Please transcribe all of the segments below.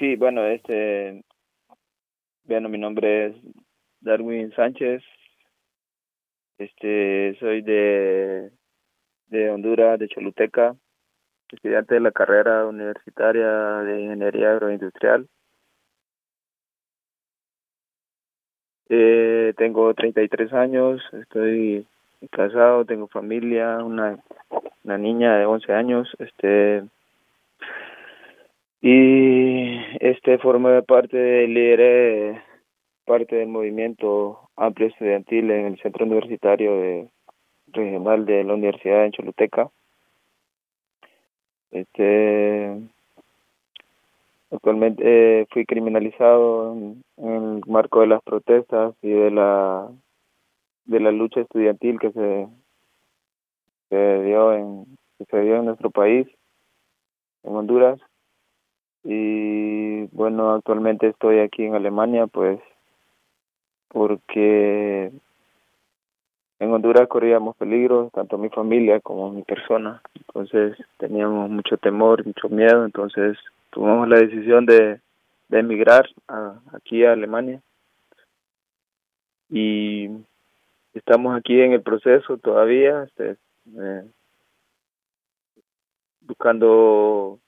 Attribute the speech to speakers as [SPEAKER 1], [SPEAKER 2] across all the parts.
[SPEAKER 1] Sí, bueno, este, bueno, mi nombre es Darwin Sánchez. Este, soy de, de Honduras, de Choluteca, estudiante de la carrera universitaria de Ingeniería Agroindustrial. Eh, tengo 33 años, estoy casado, tengo familia, una, una niña de 11 años, este y este forma parte del líder parte del movimiento amplio estudiantil en el centro universitario de, regional de la Universidad de Choluteca. Este actualmente eh, fui criminalizado en, el marco de las protestas y de la de la lucha estudiantil que se, se dio en que se dio en nuestro país en Honduras y bueno, actualmente estoy aquí en Alemania, pues porque en Honduras corríamos peligro, tanto mi familia como mi persona, entonces teníamos mucho temor, mucho miedo, entonces tomamos la decisión de, de emigrar a, aquí a Alemania. Y estamos aquí en el proceso todavía, este, eh, buscando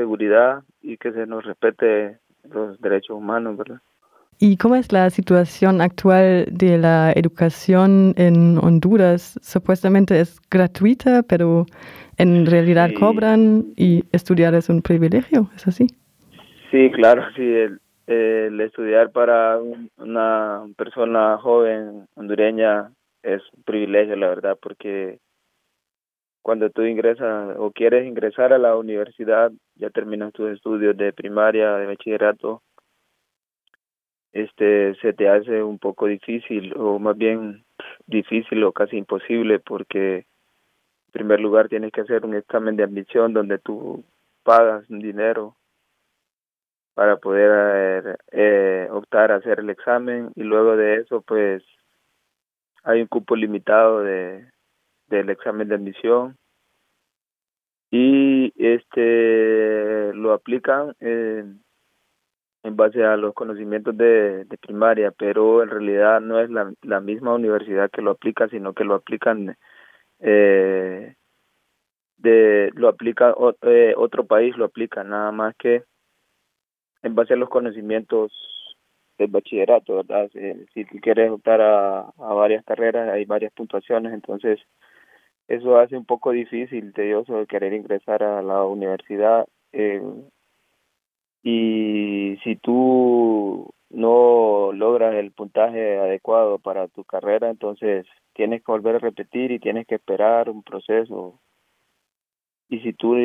[SPEAKER 1] seguridad y que se nos respete los derechos humanos, ¿verdad?
[SPEAKER 2] ¿Y cómo es la situación actual de la educación en Honduras? Supuestamente es gratuita, pero en realidad cobran y estudiar es un privilegio, ¿es así?
[SPEAKER 1] Sí, claro, sí. El, el estudiar para una persona joven hondureña es un privilegio, la verdad, porque cuando tú ingresas o quieres ingresar a la universidad, ya terminas tus estudios de primaria, de bachillerato, este se te hace un poco difícil o más bien difícil o casi imposible porque en primer lugar tienes que hacer un examen de admisión donde tú pagas un dinero para poder eh, optar a hacer el examen y luego de eso pues hay un cupo limitado de del examen de admisión y este lo aplican en, en base a los conocimientos de, primaria, pero en realidad no es la, la misma universidad que lo aplica, sino que lo aplican eh, de lo aplica eh, otro país lo aplica nada más que en base a los conocimientos del bachillerato, ¿verdad? Si, si quieres optar a, a varias carreras, hay varias puntuaciones, entonces eso hace un poco difícil, tedioso, querer ingresar a la universidad. Eh, y si tú no logras el puntaje adecuado para tu carrera, entonces tienes que volver a repetir y tienes que esperar un proceso. Y si tú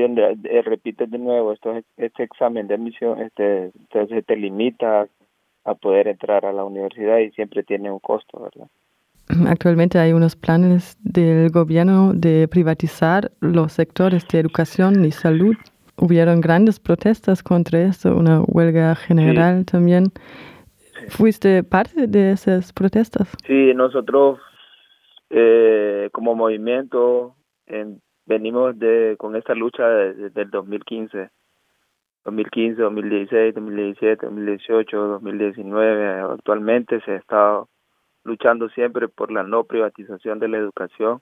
[SPEAKER 1] repites de nuevo esto, este examen de admisión, este, entonces te limita a poder entrar a la universidad y siempre tiene un costo, ¿verdad?
[SPEAKER 2] Actualmente hay unos planes del gobierno de privatizar los sectores de educación y salud. Hubieron grandes protestas contra esto, una huelga general también. ¿Fuiste parte de esas protestas?
[SPEAKER 1] Sí, nosotros eh, como movimiento venimos de con esta lucha desde el 2015. 2015, 2016, 2017, 2018, 2019, actualmente se ha estado luchando siempre por la no privatización de la educación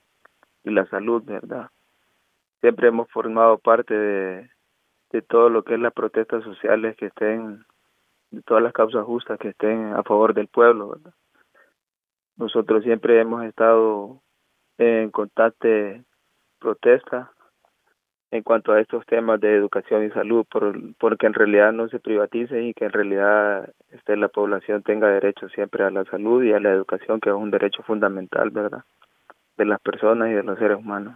[SPEAKER 1] y la salud, ¿verdad? Siempre hemos formado parte de, de todo lo que es las protestas sociales que estén, de todas las causas justas que estén a favor del pueblo, ¿verdad? Nosotros siempre hemos estado en constante protesta en cuanto a estos temas de educación y salud, por, porque en realidad no se privatice y que en realidad este, la población tenga derecho siempre a la salud y a la educación, que es un derecho fundamental, ¿verdad?, de las personas y de los seres humanos.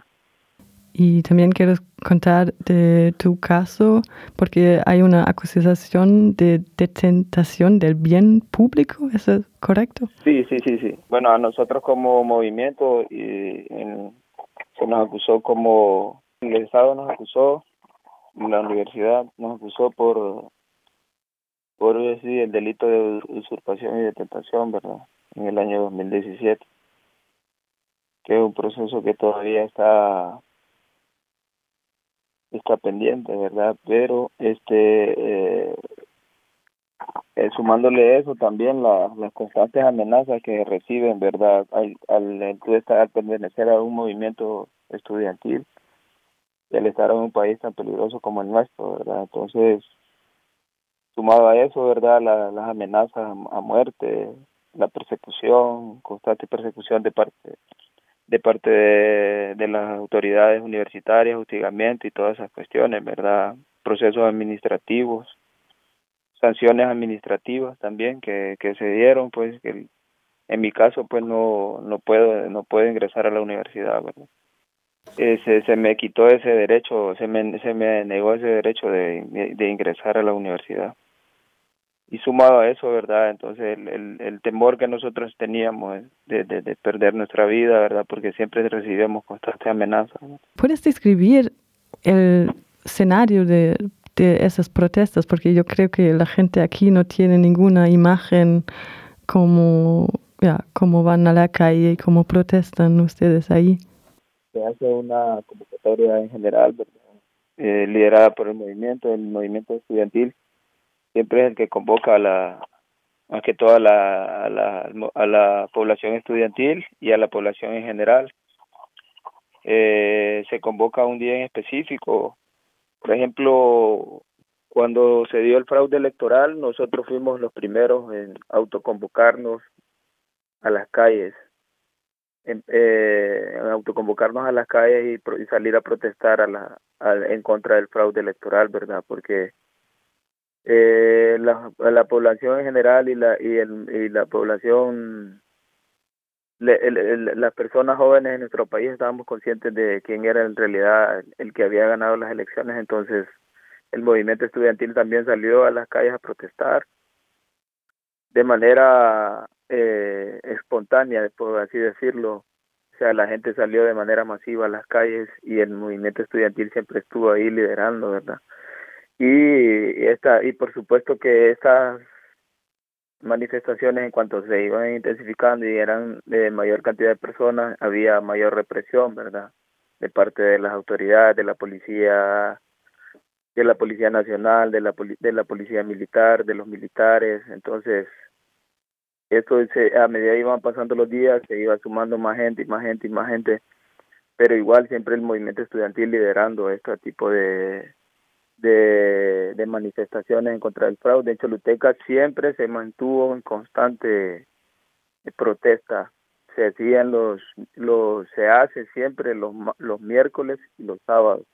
[SPEAKER 2] Y también quiero contar de tu caso, porque hay una acusación de detentación del bien público, ¿eso es correcto?
[SPEAKER 1] Sí, sí, sí, sí. Bueno, a nosotros como movimiento y se nos acusó como el Estado nos acusó, la universidad nos acusó por, por sí, el delito de usurpación y de tentación, ¿verdad? En el año 2017, que es un proceso que todavía está está pendiente, ¿verdad? Pero este eh, eh, sumándole eso también la, las constantes amenazas que reciben, ¿verdad? Al, al, estar pertenecer a un movimiento estudiantil al estar en un país tan peligroso como el nuestro, ¿verdad? Entonces, sumado a eso, ¿verdad? las amenazas a muerte, la persecución, constante persecución de parte de parte de, de las autoridades universitarias, hostigamiento y todas esas cuestiones, ¿verdad? Procesos administrativos, sanciones administrativas también que, que se dieron, pues que en mi caso pues no no puedo no puedo ingresar a la universidad, ¿verdad? Se, se me quitó ese derecho, se me, se me negó ese derecho de, de ingresar a la universidad y sumado a eso, ¿verdad? Entonces el, el, temor que nosotros teníamos de, de, perder nuestra vida, ¿verdad? Porque siempre recibimos constantes amenazas.
[SPEAKER 2] ¿Puedes describir el escenario de, de esas protestas? Porque yo creo que la gente aquí no tiene ninguna imagen como, ya, cómo van a la calle y cómo protestan ustedes ahí.
[SPEAKER 1] Se hace una convocatoria en general. Eh, liderada por el movimiento, el movimiento estudiantil siempre es el que convoca a la más que la, la, a la población estudiantil y a la población en general. Eh, se convoca un día en específico. Por ejemplo, cuando se dio el fraude electoral, nosotros fuimos los primeros en autoconvocarnos a las calles, eh, autoconvocarnos a las calles y, salir a protestar a la, en contra del fraude electoral, ¿verdad? Porque eh, la, la población en general y la y, el, y la población las personas jóvenes en nuestro país estábamos conscientes de quién era en realidad el que había ganado las elecciones entonces el movimiento estudiantil también salió a las calles a protestar de manera eh, espontánea por así decirlo. O sea la gente salió de manera masiva a las calles y el movimiento estudiantil siempre estuvo ahí liderando verdad y esta y por supuesto que estas manifestaciones en cuanto se iban intensificando y eran de mayor cantidad de personas había mayor represión verdad de parte de las autoridades de la policía de la policía nacional de la de la policía militar de los militares. Entonces esto se, a medida que iban pasando los días se iba sumando más gente y más gente y más gente pero igual siempre el movimiento estudiantil liderando este tipo de de, manifestaciones en contra del fraude. En Choluteca siempre se mantuvo en constante protesta. Se hacían los, los, se hace siempre los, los miércoles y los sábados.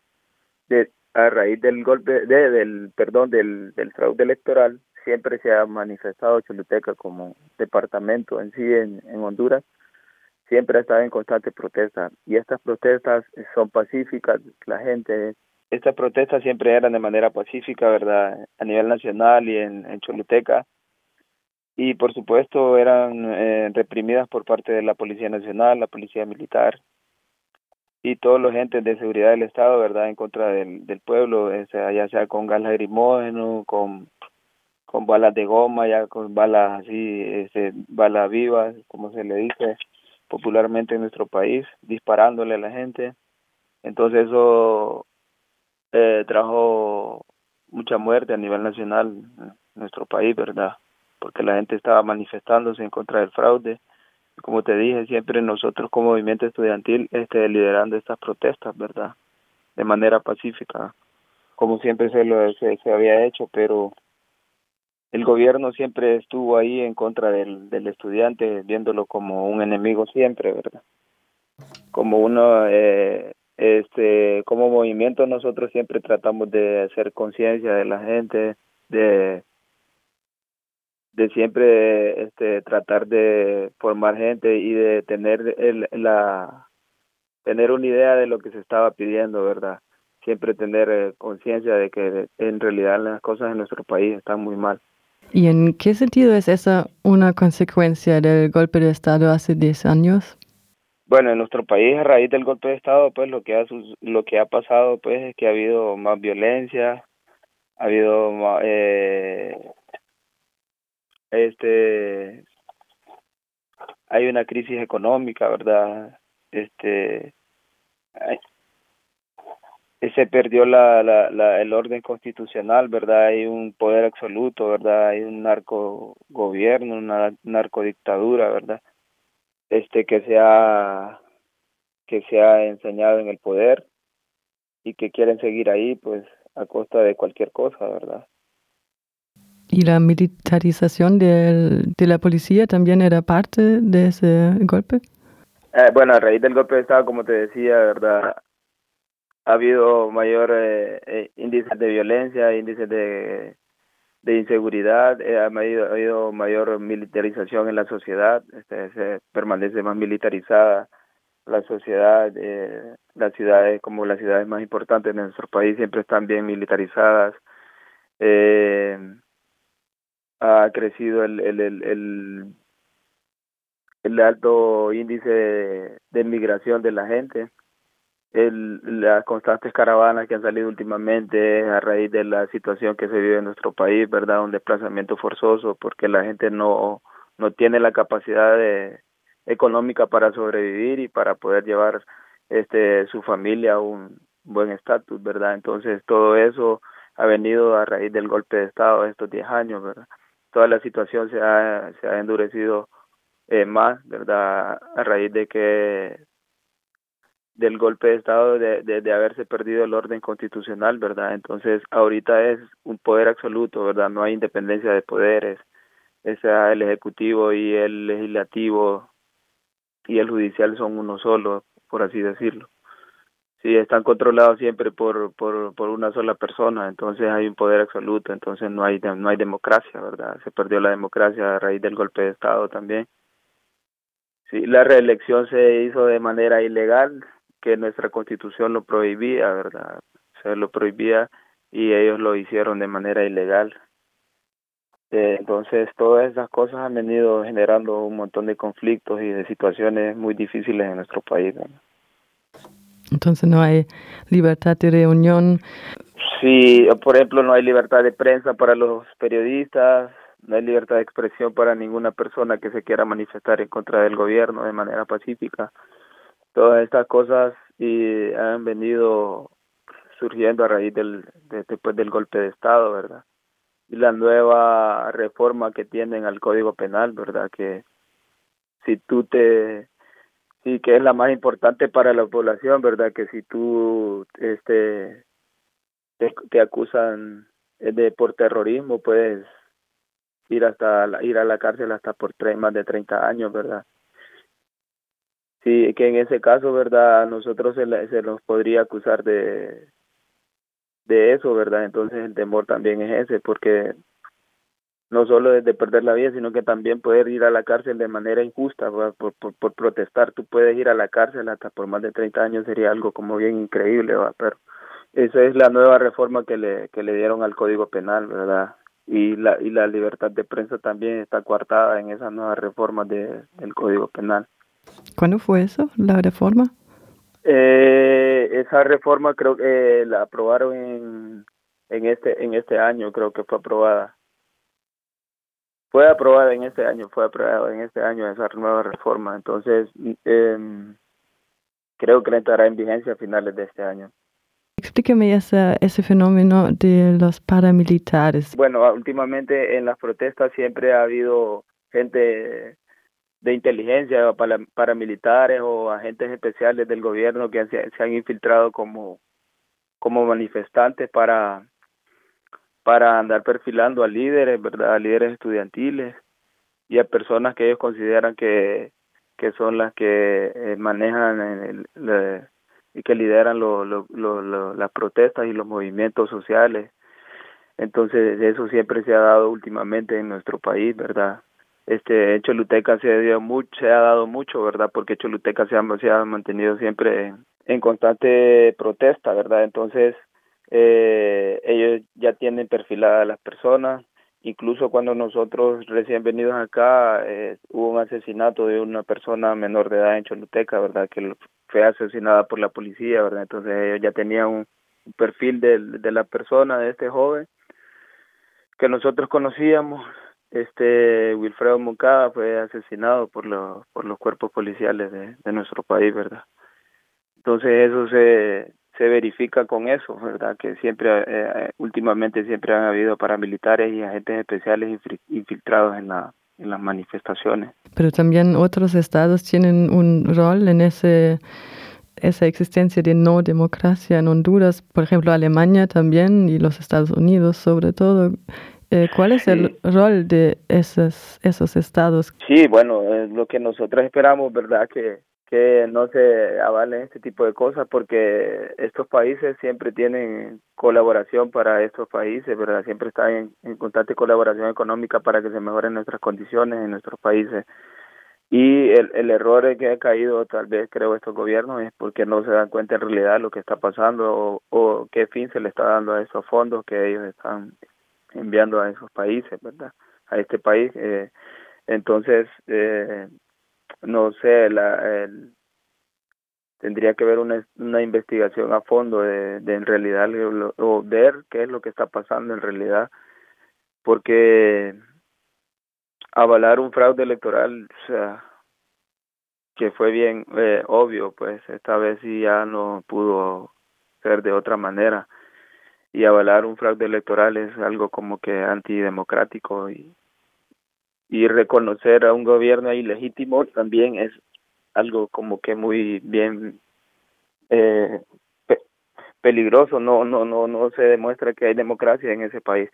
[SPEAKER 1] De, a raíz del golpe, de, del, perdón, del, del fraude electoral, siempre se ha manifestado Choluteca como departamento en sí en, en Honduras siempre ha estado en constante protesta y estas protestas son pacíficas, la gente estas protestas siempre eran de manera pacífica, ¿verdad? A nivel nacional y en, en Choluteca. Y por supuesto eran eh, reprimidas por parte de la Policía Nacional, la Policía Militar y todos los agentes de seguridad del Estado, ¿verdad? En contra del, del pueblo, sea, ya sea con gas lacrimógeno, con, con balas de goma, ya con balas así, este, balas vivas, como se le dice popularmente en nuestro país, disparándole a la gente. Entonces eso eh, trajo mucha muerte a nivel nacional en nuestro país, ¿verdad? Porque la gente estaba manifestándose en contra del fraude. Como te dije, siempre nosotros como movimiento estudiantil este, liderando estas protestas, ¿verdad? De manera pacífica, como siempre se, lo, se, se había hecho, pero el gobierno siempre estuvo ahí en contra del, del estudiante, viéndolo como un enemigo siempre, ¿verdad? Como uno eh, este como movimiento nosotros siempre tratamos de hacer conciencia de la gente de de siempre este tratar de formar gente y de tener el, la tener una idea de lo que se estaba pidiendo verdad siempre tener eh, conciencia de que en realidad las cosas en nuestro país están muy mal
[SPEAKER 2] ¿Y en qué sentido es esa una consecuencia del golpe de Estado hace 10 años?
[SPEAKER 1] Bueno, en nuestro país a raíz del golpe de estado, pues lo que ha lo que ha pasado, pues es que ha habido más violencia, ha habido eh, este hay una crisis económica, ¿verdad? Este se perdió la, la, la, el orden constitucional, ¿verdad? Hay un poder absoluto, ¿verdad? Hay un narco gobierno, una narcodictadura, ¿verdad? Este que se ha que se ha enseñado en el poder y que quieren seguir ahí, pues a costa de cualquier cosa, ¿verdad?
[SPEAKER 2] ¿Y la militarización de la policía también era parte de ese golpe?
[SPEAKER 1] Eh, bueno, a raíz del golpe de Estado, como te decía, ¿verdad? Ha habido mayor eh, eh, índices de violencia, índices de, de inseguridad, eh, ha, habido, ha, habido, mayor militarización en la sociedad, este, se permanece más militarizada la sociedad, eh, las ciudades como las ciudades más importantes de nuestro país siempre están bien militarizadas. Eh, ha crecido el, el, el, el, el alto índice de, de migración de la gente el, las constantes caravanas que han salido últimamente a raíz de la situación que se vive en nuestro país, ¿verdad? Un desplazamiento forzoso porque la gente no, no tiene la capacidad económica para sobrevivir y para poder llevar este su familia a un buen estatus, ¿verdad? Entonces todo eso ha venido a raíz del golpe de Estado estos 10 años, ¿verdad? Toda la situación se ha, se ha endurecido eh, más, ¿verdad? A raíz de que del golpe de Estado de, de, de, haberse perdido el orden constitucional, ¿verdad? Entonces, ahorita es un poder absoluto, ¿verdad? No hay independencia de poderes. Es el Ejecutivo y el Legislativo y el Judicial son uno solo, por así decirlo. Sí, están controlados siempre por, por, por una sola persona, entonces hay un poder absoluto, entonces no hay, no hay democracia, ¿verdad? Se perdió la democracia a raíz del golpe de Estado también. Sí, la reelección se hizo de manera ilegal, que nuestra constitución lo prohibía, ¿verdad? Se lo prohibía y ellos lo hicieron de manera ilegal. Eh, entonces, todas esas cosas han venido generando un montón de conflictos y de situaciones muy difíciles en nuestro país.
[SPEAKER 2] Entonces, no hay libertad de reunión.
[SPEAKER 1] Sí, por ejemplo, no hay libertad de prensa para los periodistas, no hay libertad de expresión para ninguna persona que se quiera manifestar en contra del gobierno de manera pacífica todas estas cosas y han venido surgiendo a raíz del después del golpe de estado verdad y la nueva reforma que tienen al código penal verdad que si tú te sí que es la más importante para la población verdad que si tú este te, te acusan de por terrorismo puedes ir hasta ir a la cárcel hasta por tres, más de 30 años verdad Sí, que en ese caso, ¿verdad? nosotros se, se nos podría acusar de, de eso, ¿verdad? Entonces el temor también es ese, porque no solo de, perder la vida, sino que también poder ir a la cárcel de manera injusta por, por, por, protestar. Tú puedes ir a la cárcel hasta por más de 30 años, sería algo como bien increíble, ¿va? Pero esa es la nueva reforma que le, que le dieron al Código Penal, ¿verdad? Y la, y la libertad de prensa también está coartada en esa nueva reforma de, del Código Penal.
[SPEAKER 2] ¿Cuándo fue eso, la reforma?
[SPEAKER 1] Eh, esa reforma creo que la aprobaron en, en este en este año, creo que fue aprobada. Fue aprobada en este año, fue aprobada en este año esa nueva reforma. Entonces, eh, creo que entrará en vigencia a finales de este año.
[SPEAKER 2] Explíqueme ese, ese fenómeno de los paramilitares.
[SPEAKER 1] Bueno, últimamente en las protestas siempre ha habido gente de inteligencia para paramilitares o agentes especiales del gobierno que se, han infiltrado como como manifestantes para para andar perfilando a líderes, ¿verdad? A líderes estudiantiles y a personas que ellos consideran que que son las que eh, manejan el, y que lideran lo, lo, las protestas y los movimientos sociales. Entonces, eso siempre se ha dado últimamente en nuestro país, ¿verdad? Este Choluteca se dio mucho, se ha dado mucho, ¿verdad? Porque Choluteca se ha, se ha mantenido siempre en, constante protesta, ¿verdad? Entonces, eh, ellos ya tienen perfiladas a las personas, incluso cuando nosotros recién venidos acá, eh, hubo un asesinato de una persona menor de edad en Choluteca, ¿verdad? Que fue asesinada por la policía, ¿verdad? Entonces ellos ya tenían un, un perfil de, de la persona, de este joven, que nosotros conocíamos, este Wilfredo Moncada fue asesinado por los por los cuerpos policiales de, de nuestro país verdad entonces eso se se verifica con eso, ¿verdad? Que siempre, eh, últimamente siempre han habido paramilitares y agentes especiales infiltrados en, la, en las manifestaciones.
[SPEAKER 2] Pero también otros estados tienen un rol en ese esa existencia de no democracia en Honduras, por ejemplo Alemania también y los Estados Unidos sobre todo. Eh, ¿Cuál es el rol de esos, esos estados?
[SPEAKER 1] Sí, bueno, es lo que nosotros esperamos, ¿verdad? Que, que no se avalen este tipo de cosas porque estos países siempre tienen colaboración para estos países, ¿verdad? Siempre están en, constante colaboración económica para que se mejoren nuestras condiciones en nuestros países. Y el, el error que ha caído tal vez creo estos gobiernos es porque no se dan cuenta en realidad lo que está pasando o, o qué fin se le está dando a esos fondos que ellos están enviando a esos países, ¿verdad? A este país. Eh, entonces, eh, no sé, la, tendría que ver una, una investigación a fondo de, de en realidad o ver qué es lo que está pasando en realidad, porque avalar un fraude electoral, o sea, que fue bien eh, obvio, pues esta vez sí ya no pudo ser de otra manera. Y avalar un fraude electoral es algo como que antidemocrático y y reconocer a un gobierno ilegítimo también es algo como que muy bien eh, peligroso. No no no no se demuestra que hay democracia en ese país.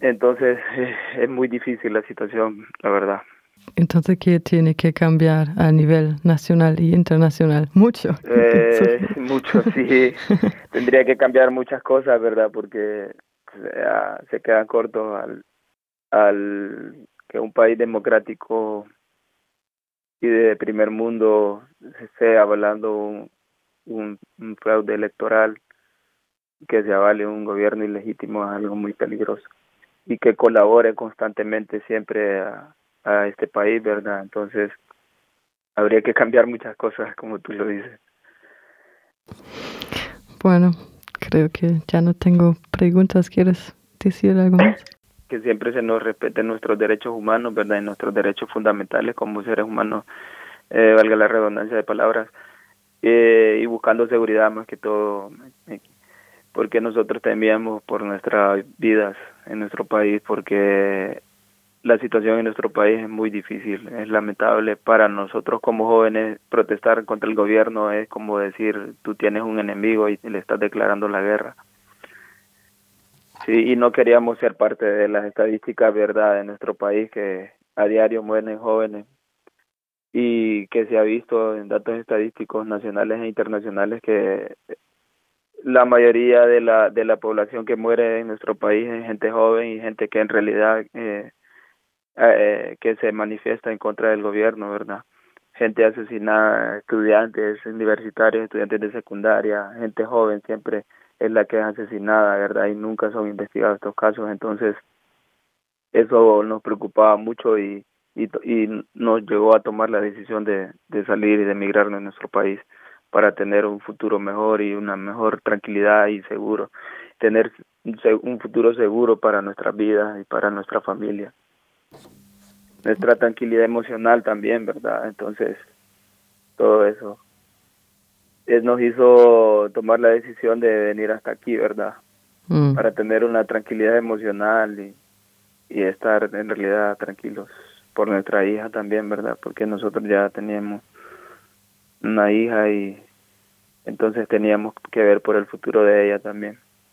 [SPEAKER 1] Entonces es muy difícil la situación la verdad
[SPEAKER 2] entonces qué tiene que cambiar a nivel nacional y internacional mucho.
[SPEAKER 1] Eh, mucho sí. Tendría que cambiar muchas cosas verdad porque se quedan cortos al al que un país democrático y de primer mundo se esté avalando un, un, fraude electoral, que se avale un gobierno ilegítimo es algo muy peligroso. Y que colabore constantemente siempre a, a este país, ¿verdad? Entonces, habría que cambiar muchas cosas, como tú lo dices.
[SPEAKER 2] Bueno, creo que ya no tengo preguntas. ¿Quieres decir algo más?
[SPEAKER 1] que siempre se nos respeten nuestros derechos humanos, ¿verdad? Y nuestros derechos fundamentales como seres humanos, eh, valga la redundancia de palabras, eh, y buscando seguridad más que todo, eh, porque nosotros temíamos por nuestras vidas en nuestro país, porque la situación en nuestro país es muy difícil, es lamentable para nosotros como jóvenes protestar contra el gobierno es como decir tú tienes un enemigo y le estás declarando la guerra. Sí, y no queríamos ser parte de las estadísticas, ¿verdad?, de nuestro país que a diario mueren jóvenes y que se ha visto en datos estadísticos nacionales e internacionales que la mayoría de la de la población que muere en nuestro país es gente joven y gente que en realidad eh, eh, que se manifiesta en contra del gobierno, ¿verdad? Gente asesinada, estudiantes universitarios, estudiantes de secundaria, gente joven siempre es la que es asesinada, ¿verdad? Y nunca son investigados estos casos, entonces eso nos preocupaba mucho y, y, nos llegó a tomar la decisión de, de salir y de emigrar de nuestro país para tener un futuro mejor y una mejor tranquilidad y seguro, tener un futuro seguro para nuestras vidas y para nuestra familia. Nuestra tranquilidad emocional también, ¿verdad? Entonces, todo eso nos hizo tomar la decisión de venir hasta aquí, ¿verdad? Mm. Para tener una tranquilidad emocional y, y estar en realidad tranquilos por nuestra hija también, ¿verdad? Porque nosotros ya teníamos una hija y entonces teníamos que ver por el futuro de ella también.